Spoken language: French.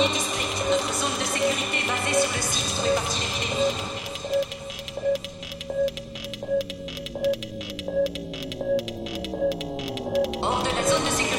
premier district, notre zone de sécurité basée sur le site où est partie l'épidémie. Hors de la zone de sécurité.